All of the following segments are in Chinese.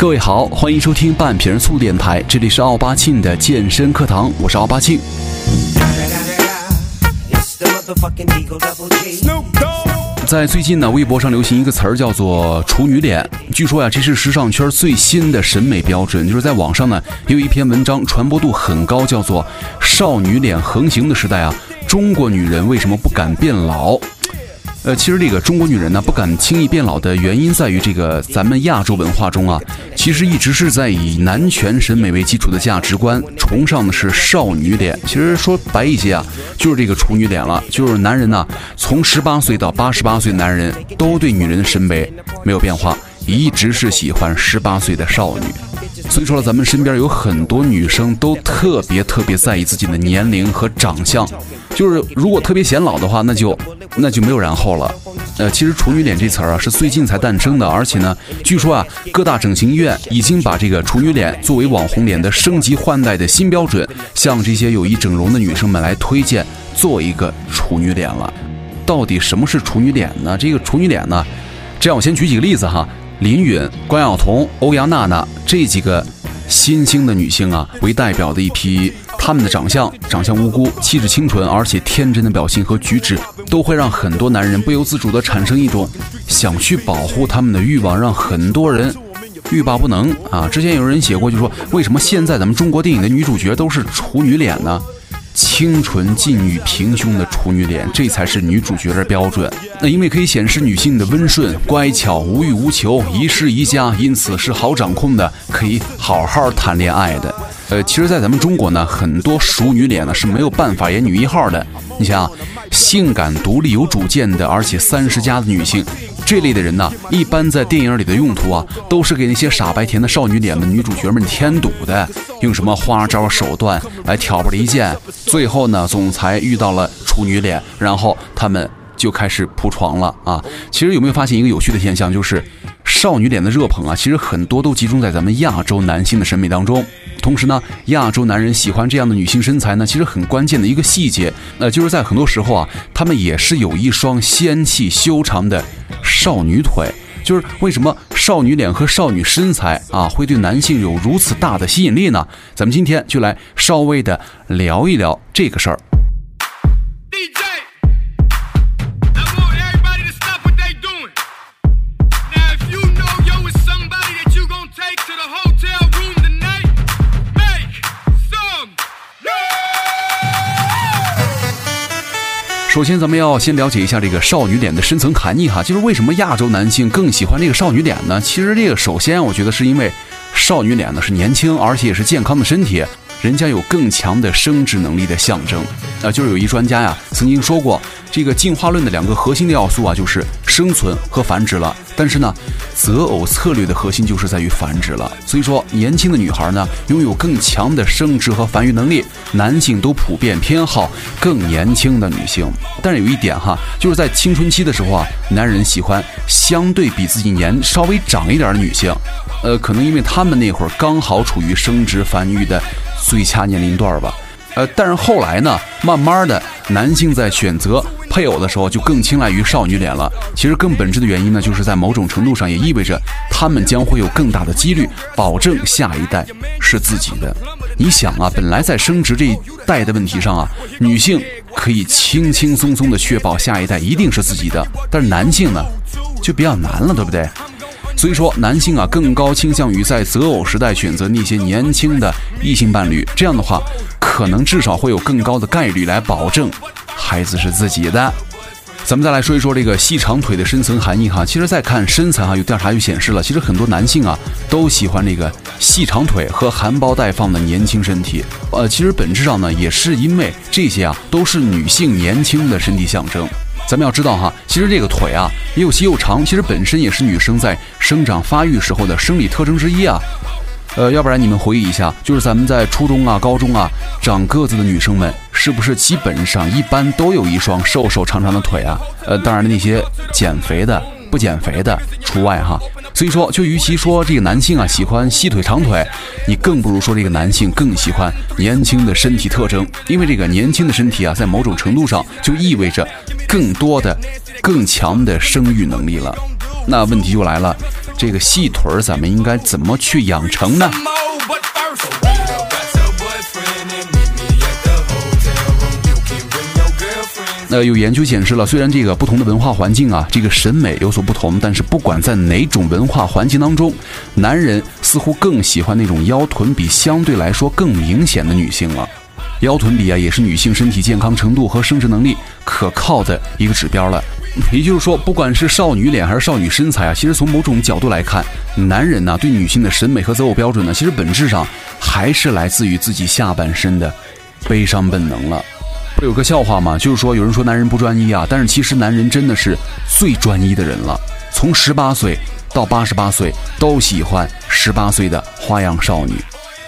各位好，欢迎收听半瓶醋电台，这里是奥巴庆的健身课堂，我是奥巴庆。在最近呢，微博上流行一个词儿叫做“处女脸”。据说呀，这是时尚圈最新的审美标准。就是在网上呢，有一篇文章传播度很高，叫做“少女脸横行的时代啊，中国女人为什么不敢变老？”呃，其实这个中国女人呢不敢轻易变老的原因在于，这个咱们亚洲文化中啊，其实一直是在以男权审美为基础的价值观，崇尚的是少女脸。其实说白一些啊，就是这个处女脸了。就是男人呢，从十八岁到八十八岁，男人都对女人的审美没有变化，一直是喜欢十八岁的少女。所以说了，咱们身边有很多女生都特别特别在意自己的年龄和长相，就是如果特别显老的话，那就。那就没有然后了。呃，其实“处女脸”这词儿啊是最近才诞生的，而且呢，据说啊，各大整形医院已经把这个处女脸作为网红脸的升级换代的新标准，向这些有意整容的女生们来推荐做一个处女脸了。到底什么是处女脸呢？这个处女脸呢，这样我先举几个例子哈：林允、关晓彤、欧阳娜娜这几个新兴的女性啊为代表的一批。他们的长相，长相无辜，气质清纯，而且天真的表情和举止，都会让很多男人不由自主地产生一种想去保护他们的欲望，让很多人欲罢不能啊！之前有人写过，就说为什么现在咱们中国电影的女主角都是处女脸呢？清纯、禁欲、平胸的处女脸，这才是女主角的标准。那因为可以显示女性的温顺、乖巧、无欲无求、宜室宜家，因此是好掌控的，可以好好谈恋爱的。呃，其实，在咱们中国呢，很多熟女脸呢是没有办法演女一号的。你想，性感、独立、有主见的，而且三十加的女性，这类的人呢，一般在电影里的用途啊，都是给那些傻白甜的少女脸们、女主角们添堵的，用什么花招手段来挑拨离间。最后呢，总裁遇到了处女脸，然后他们就开始铺床了啊。其实有没有发现一个有趣的现象，就是少女脸的热捧啊，其实很多都集中在咱们亚洲男性的审美当中。同时呢，亚洲男人喜欢这样的女性身材呢，其实很关键的一个细节，那就是在很多时候啊，他们也是有一双纤细修长的少女腿。就是为什么少女脸和少女身材啊，会对男性有如此大的吸引力呢？咱们今天就来稍微的聊一聊这个事儿。首先，咱们要先了解一下这个少女脸的深层含义哈，就是为什么亚洲男性更喜欢这个少女脸呢？其实这个首先，我觉得是因为少女脸呢是年轻，而且也是健康的身体。人家有更强的生殖能力的象征，啊，就是有一专家呀曾经说过，这个进化论的两个核心的要素啊，就是生存和繁殖了。但是呢，择偶策略的核心就是在于繁殖了。所以说，年轻的女孩呢，拥有更强的生殖和繁育能力，男性都普遍偏好更年轻的女性。但是有一点哈，就是在青春期的时候啊，男人喜欢相对比自己年稍微长一点的女性，呃，可能因为他们那会儿刚好处于生殖繁育的。最佳年龄段吧，呃，但是后来呢，慢慢的，男性在选择配偶的时候就更青睐于少女脸了。其实更本质的原因呢，就是在某种程度上也意味着他们将会有更大的几率保证下一代是自己的。你想啊，本来在生殖这一代的问题上啊，女性可以轻轻松松的确保下一代一定是自己的，但是男性呢，就比较难了，对不对？所以说，男性啊更高倾向于在择偶时代选择那些年轻的异性伴侣，这样的话，可能至少会有更高的概率来保证孩子是自己的。咱们再来说一说这个细长腿的深层含义哈。其实，再看身材哈，有调查就显示了，其实很多男性啊都喜欢这个细长腿和含苞待放的年轻身体。呃，其实本质上呢，也是因为这些啊都是女性年轻的身体象征。咱们要知道哈，其实这个腿啊又细又长，其实本身也是女生在生长发育时候的生理特征之一啊。呃，要不然你们回忆一下，就是咱们在初中啊、高中啊长个子的女生们，是不是基本上一般都有一双瘦瘦长长的腿啊？呃，当然那些减肥的、不减肥的除外哈。所以说，就与其说这个男性啊喜欢细腿长腿，你更不如说这个男性更喜欢年轻的身体特征，因为这个年轻的身体啊，在某种程度上就意味着更多的、更强的生育能力了。那问题就来了，这个细腿儿咱们应该怎么去养成呢？呃，有研究显示了，虽然这个不同的文化环境啊，这个审美有所不同，但是不管在哪种文化环境当中，男人似乎更喜欢那种腰臀比相对来说更明显的女性了。腰臀比啊，也是女性身体健康程度和生殖能力可靠的一个指标了。也就是说，不管是少女脸还是少女身材啊，其实从某种角度来看，男人呢对女性的审美和择偶标准呢，其实本质上还是来自于自己下半身的悲伤本能了。不有个笑话吗？就是说有人说男人不专一啊，但是其实男人真的是最专一的人了。从十八岁到八十八岁，都喜欢十八岁的花样少女。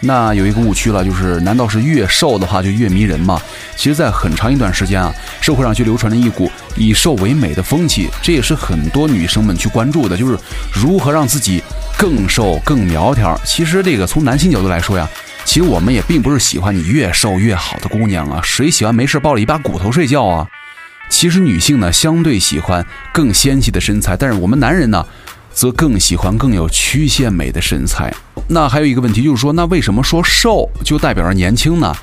那有一个误区了，就是难道是越瘦的话就越迷人吗？其实，在很长一段时间啊，社会上就流传着一股以瘦为美的风气，这也是很多女生们去关注的，就是如何让自己更瘦、更苗条。其实这个从男性角度来说呀。其实我们也并不是喜欢你越瘦越好的姑娘啊，谁喜欢没事抱着一把骨头睡觉啊？其实女性呢，相对喜欢更纤细的身材，但是我们男人呢，则更喜欢更有曲线美的身材。那还有一个问题就是说，那为什么说瘦就代表着年轻呢？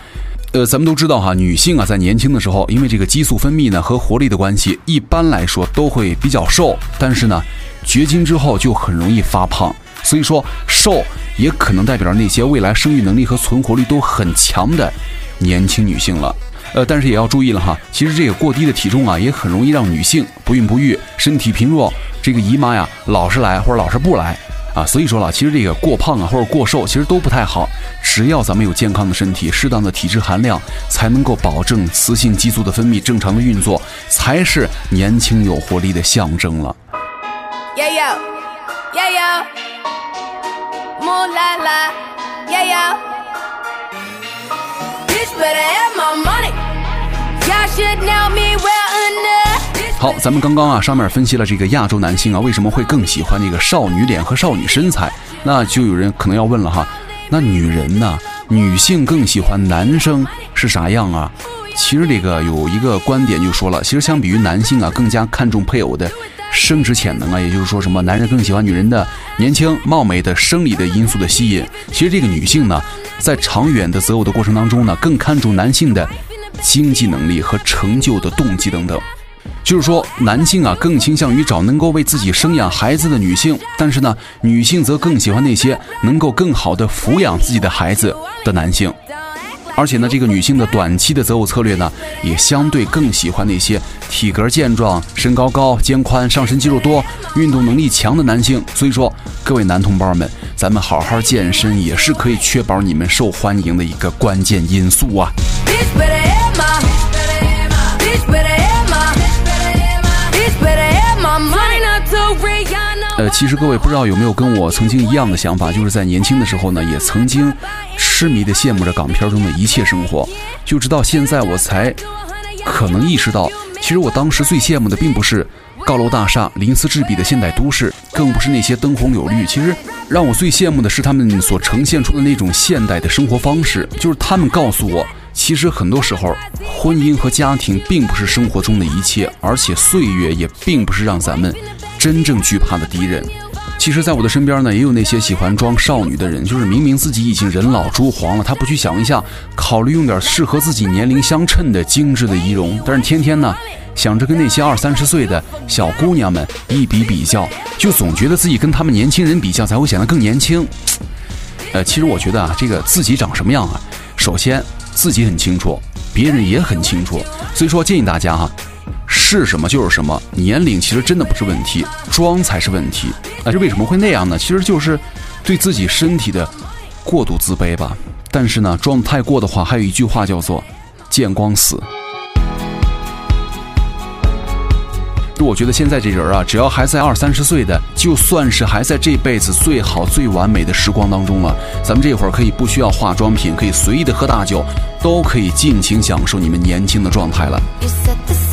呃，咱们都知道哈，女性啊，在年轻的时候，因为这个激素分泌呢和活力的关系，一般来说都会比较瘦，但是呢，绝经之后就很容易发胖。所以说，瘦也可能代表着那些未来生育能力和存活率都很强的年轻女性了。呃，但是也要注意了哈，其实这个过低的体重啊，也很容易让女性不孕不育，身体贫弱，这个姨妈呀老是来或者老是不来啊。所以说了，其实这个过胖啊或者过瘦，其实都不太好。只要咱们有健康的身体，适当的体质含量，才能够保证雌性激素的分泌正常的运作，才是年轻有活力的象征了。好，咱们刚刚啊，上面分析了这个亚洲男性啊，为什么会更喜欢那个少女脸和少女身材？那就有人可能要问了哈，那女人呢？女性更喜欢男生是啥样啊？其实这个有一个观点就说了，其实相比于男性啊，更加看重配偶的。生殖潜能啊，也就是说什么男人更喜欢女人的年轻貌美的生理的因素的吸引。其实这个女性呢，在长远的择偶的过程当中呢，更看重男性的经济能力和成就的动机等等。就是说，男性啊更倾向于找能够为自己生养孩子的女性，但是呢，女性则更喜欢那些能够更好的抚养自己的孩子的男性。而且呢，这个女性的短期的择偶策略呢，也相对更喜欢那些体格健壮、身高高、肩宽、上身肌肉多、运动能力强的男性。所以说，各位男同胞们，咱们好好健身也是可以确保你们受欢迎的一个关键因素啊。呃，其实各位不知道有没有跟我曾经一样的想法，就是在年轻的时候呢，也曾经痴迷的羡慕着港片中的一切生活，就直到现在我才可能意识到，其实我当时最羡慕的并不是高楼大厦、鳞次栉比的现代都市，更不是那些灯红柳绿，其实让我最羡慕的是他们所呈现出的那种现代的生活方式，就是他们告诉我，其实很多时候婚姻和家庭并不是生活中的一切，而且岁月也并不是让咱们。真正惧怕的敌人，其实，在我的身边呢，也有那些喜欢装少女的人，就是明明自己已经人老珠黄了，他不去想一下，考虑用点适合自己年龄相称的精致的仪容，但是天天呢，想着跟那些二三十岁的小姑娘们一比比较，就总觉得自己跟他们年轻人比较才会显得更年轻。呃，其实我觉得啊，这个自己长什么样啊，首先自己很清楚，别人也很清楚，所以说建议大家哈。是什么就是什么，年龄其实真的不是问题，装才是问题。那这为什么会那样呢？其实就是对自己身体的过度自卑吧。但是呢，装太过的话，还有一句话叫做“见光死”。我觉得现在这人啊，只要还在二三十岁的，就算是还在这辈子最好最完美的时光当中了。咱们这会儿可以不需要化妆品，可以随意的喝大酒，都可以尽情享受你们年轻的状态了。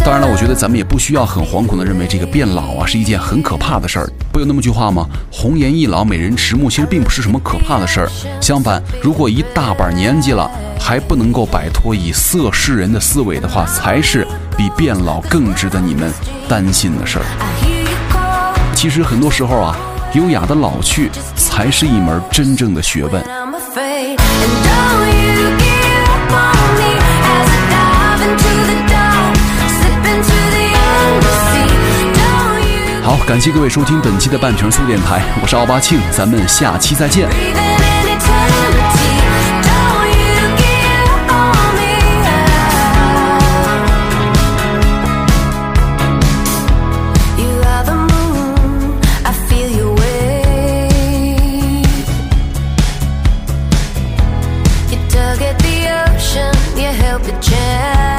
当然了，我觉得咱们也不需要很惶恐的认为这个变老啊是一件很可怕的事儿。不有那么句话吗？红颜易老，美人迟暮，其实并不是什么可怕的事儿。相反，如果一大把年纪了还不能够摆脱以色示人的思维的话，才是比变老更值得你们担心的事儿。其实很多时候啊，优雅的老去才是一门真正的学问。感谢各位收听本期的半瓶醋电台我是奥巴庆咱们下期再见。Help the chair